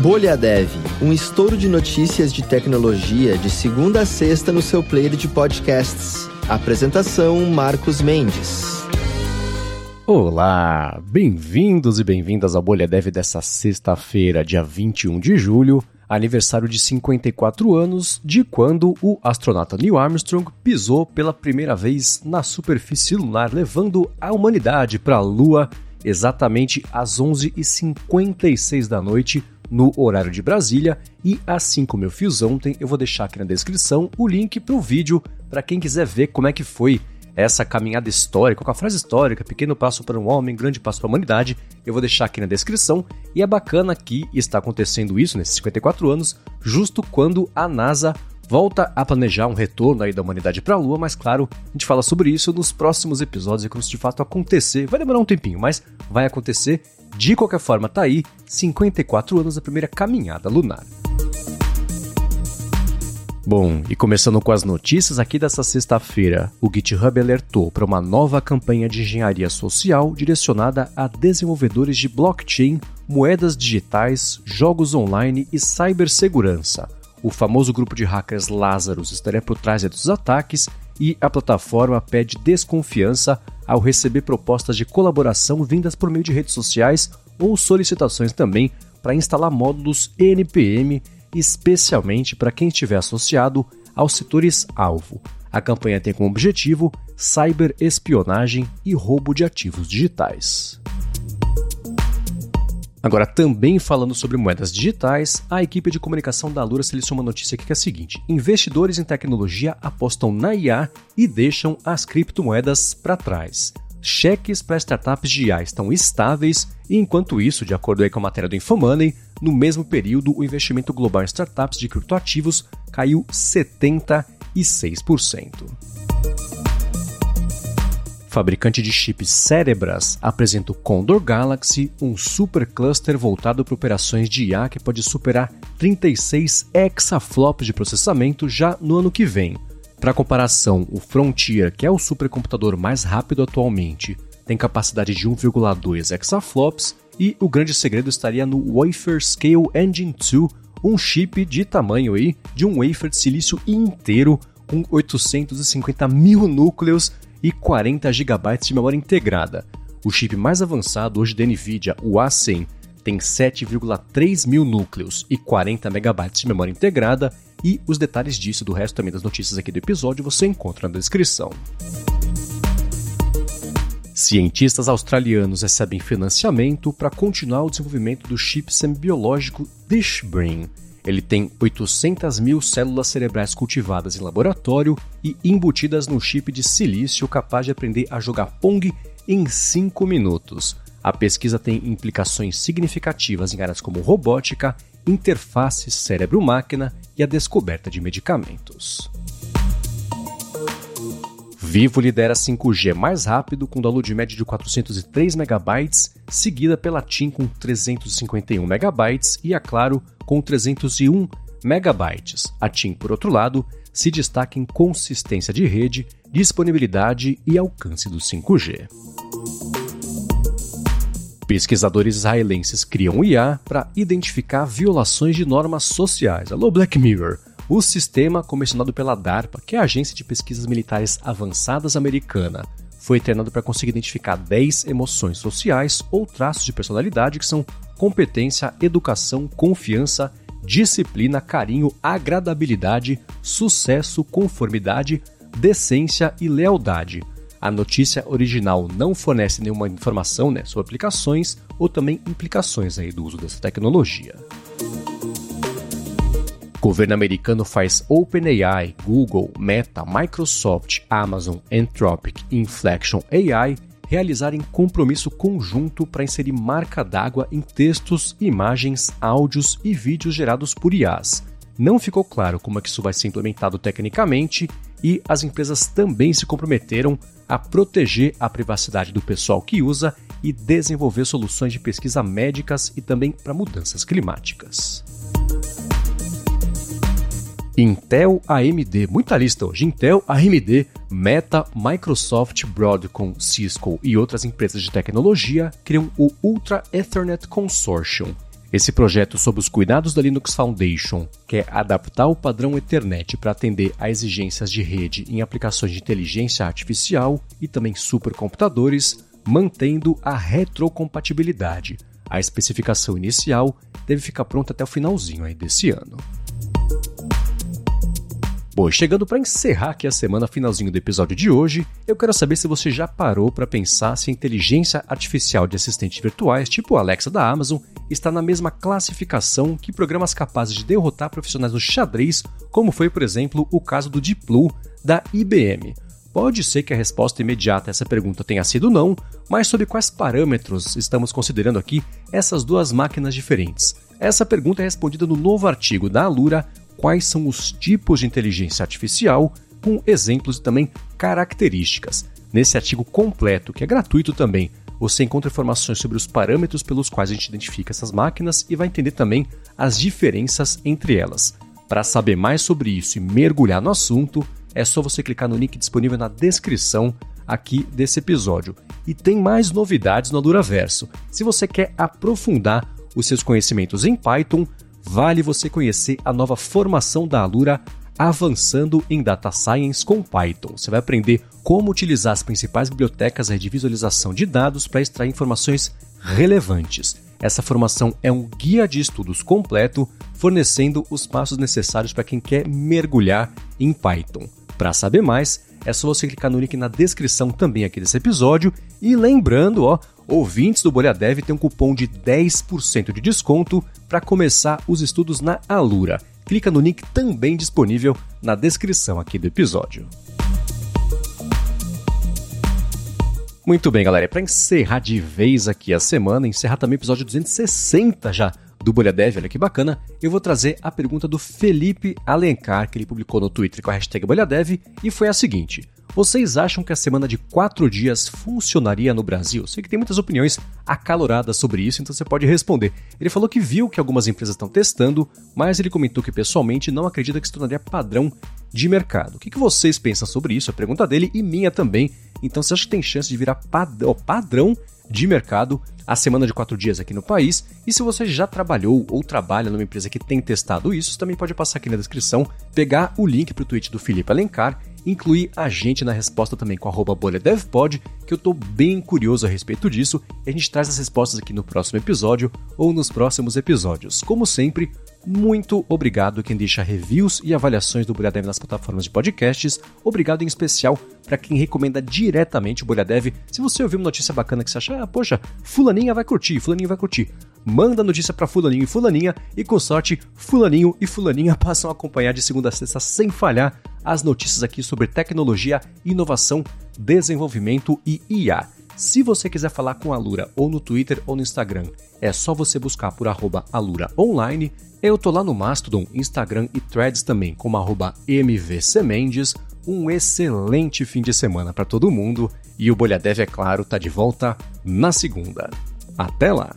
Bolha Dev, um estouro de notícias de tecnologia de segunda a sexta no seu player de podcasts. Apresentação Marcos Mendes. Olá, bem-vindos e bem-vindas ao Bolha Dev dessa sexta-feira, dia 21 de julho, aniversário de 54 anos de quando o astronauta Neil Armstrong pisou pela primeira vez na superfície lunar, levando a humanidade para a Lua exatamente às 11h56 da noite, no horário de Brasília. E assim como eu fiz ontem, eu vou deixar aqui na descrição o link para o vídeo para quem quiser ver como é que foi essa caminhada histórica, com a frase histórica, pequeno passo para um homem, grande passo para a humanidade, eu vou deixar aqui na descrição. E é bacana que está acontecendo isso nesses 54 anos, justo quando a NASA volta a planejar um retorno aí da humanidade para a Lua, mas claro, a gente fala sobre isso nos próximos episódios e quando isso de fato acontecer. Vai demorar um tempinho, mas vai acontecer. De qualquer forma, tá aí 54 anos da primeira caminhada lunar. Bom, e começando com as notícias aqui dessa sexta-feira, o GitHub alertou para uma nova campanha de engenharia social direcionada a desenvolvedores de blockchain, moedas digitais, jogos online e cibersegurança. O famoso grupo de hackers Lazarus estaria por trás dos ataques e a plataforma pede desconfiança ao receber propostas de colaboração vindas por meio de redes sociais ou solicitações também para instalar módulos NPM especialmente para quem estiver associado aos setores-alvo. A campanha tem como objetivo cyberespionagem e roubo de ativos digitais. Agora, também falando sobre moedas digitais, a equipe de comunicação da Lura selecionou uma notícia aqui que é a seguinte: investidores em tecnologia apostam na IA e deixam as criptomoedas para trás cheques para startups de IA estão estáveis, e enquanto isso, de acordo com a matéria do Infomoney, no mesmo período o investimento global em startups de criptoativos caiu 76%. Fabricante de chips Cerebras apresenta o Condor Galaxy, um supercluster voltado para operações de IA que pode superar 36 exaflops de processamento já no ano que vem. Para comparação, o Frontier, que é o supercomputador mais rápido atualmente, tem capacidade de 1,2 exaflops e o grande segredo estaria no Wafer Scale Engine 2, um chip de tamanho aí de um wafer de silício inteiro com 850 mil núcleos e 40 GB de memória integrada. O chip mais avançado hoje da NVIDIA, o A100, tem 7,3 mil núcleos e 40 MB de memória integrada, e os detalhes disso do resto também das notícias aqui do episódio você encontra na descrição. Cientistas australianos recebem financiamento para continuar o desenvolvimento do chip semibiológico DishBrain. Ele tem 800 mil células cerebrais cultivadas em laboratório e embutidas no chip de silício capaz de aprender a jogar Pong em 5 minutos. A pesquisa tem implicações significativas em áreas como robótica, interface cérebro-máquina e a descoberta de medicamentos. Vivo lidera 5G mais rápido com download médio de 403 MB, seguida pela TIM com 351 MB e a Claro com 301 MB. A TIM, por outro lado, se destaca em consistência de rede, disponibilidade e alcance do 5G. Pesquisadores israelenses criam IA para identificar violações de normas sociais. Alô, Black Mirror! O sistema, comissionado pela DARPA, que é a Agência de Pesquisas Militares Avançadas Americana, foi treinado para conseguir identificar 10 emoções sociais ou traços de personalidade que são competência, educação, confiança, disciplina, carinho, agradabilidade, sucesso, conformidade, decência e lealdade a notícia original não fornece nenhuma informação né, sobre aplicações ou também implicações aí do uso dessa tecnologia. O governo americano faz OpenAI, Google, Meta, Microsoft, Amazon, Anthropic e Inflection AI realizarem compromisso conjunto para inserir marca d'água em textos, imagens, áudios e vídeos gerados por IAs. Não ficou claro como é que isso vai ser implementado tecnicamente e as empresas também se comprometeram a proteger a privacidade do pessoal que usa e desenvolver soluções de pesquisa médicas e também para mudanças climáticas. Intel, AMD, muita lista hoje. Intel, AMD, Meta, Microsoft, Broadcom, Cisco e outras empresas de tecnologia criam o Ultra Ethernet Consortium, Esse projeto, sob os cuidados da Linux Foundation, quer adaptar o padrão Ethernet para atender a exigências de rede em aplicações de inteligência artificial e também supercomputadores, mantendo a retrocompatibilidade. A especificação inicial deve ficar pronta até o finalzinho aí desse ano. Chegando para encerrar aqui a semana, finalzinho do episódio de hoje, eu quero saber se você já parou para pensar se a inteligência artificial de assistentes virtuais, tipo Alexa da Amazon, está na mesma classificação que programas capazes de derrotar profissionais do xadrez, como foi, por exemplo, o caso do Deep Blue da IBM. Pode ser que a resposta imediata a essa pergunta tenha sido não, mas sob quais parâmetros estamos considerando aqui essas duas máquinas diferentes? Essa pergunta é respondida no novo artigo da Alura quais são os tipos de inteligência artificial, com exemplos e também características. Nesse artigo completo, que é gratuito também, você encontra informações sobre os parâmetros pelos quais a gente identifica essas máquinas e vai entender também as diferenças entre elas. Para saber mais sobre isso e mergulhar no assunto, é só você clicar no link disponível na descrição aqui desse episódio. E tem mais novidades no Aduraverso. Se você quer aprofundar os seus conhecimentos em Python, vale você conhecer a nova formação da Alura Avançando em Data Science com Python. Você vai aprender como utilizar as principais bibliotecas de visualização de dados para extrair informações relevantes. Essa formação é um guia de estudos completo, fornecendo os passos necessários para quem quer mergulhar em Python. Para saber mais, é só você clicar no link na descrição também aqui desse episódio e lembrando, ó, ouvintes do Bolha Dev tem um cupom de 10% de desconto para começar os estudos na Alura. Clica no link também disponível na descrição aqui do episódio. Muito bem, galera. Para encerrar de vez aqui a semana, encerrar também o episódio 260 já do Bolha Dev, olha que bacana, eu vou trazer a pergunta do Felipe Alencar, que ele publicou no Twitter com a hashtag BolhaDev, e foi a seguinte. Vocês acham que a semana de quatro dias funcionaria no Brasil? Sei que tem muitas opiniões acaloradas sobre isso, então você pode responder. Ele falou que viu que algumas empresas estão testando, mas ele comentou que pessoalmente não acredita que se tornaria padrão de mercado. O que vocês pensam sobre isso? A pergunta dele e minha também. Então você acha que tem chance de virar padrão de mercado a semana de quatro dias aqui no país. E se você já trabalhou ou trabalha numa empresa que tem testado isso, também pode passar aqui na descrição, pegar o link para o tweet do Felipe Alencar incluir a gente na resposta também com a BolhaDevPod, que eu estou bem curioso a respeito disso, e a gente traz as respostas aqui no próximo episódio ou nos próximos episódios. Como sempre, muito obrigado quem deixa reviews e avaliações do Bolha Dev nas plataformas de podcasts. Obrigado em especial para quem recomenda diretamente o Bolha Dev. Se você ouviu uma notícia bacana que você acha, ah, poxa, fulaninha vai curtir, fulaninha vai curtir. Manda a notícia para fulaninho e fulaninha e com sorte, fulaninho e fulaninha passam a acompanhar de segunda a sexta sem falhar as notícias aqui sobre tecnologia, inovação, desenvolvimento e IA. Se você quiser falar com a Lura ou no Twitter ou no Instagram, é só você buscar por arroba Alura. Eu tô lá no Mastodon, Instagram e Threads também, como arroba MVCMendes. Um excelente fim de semana para todo mundo e o Bolha é claro, tá de volta na segunda. Até lá!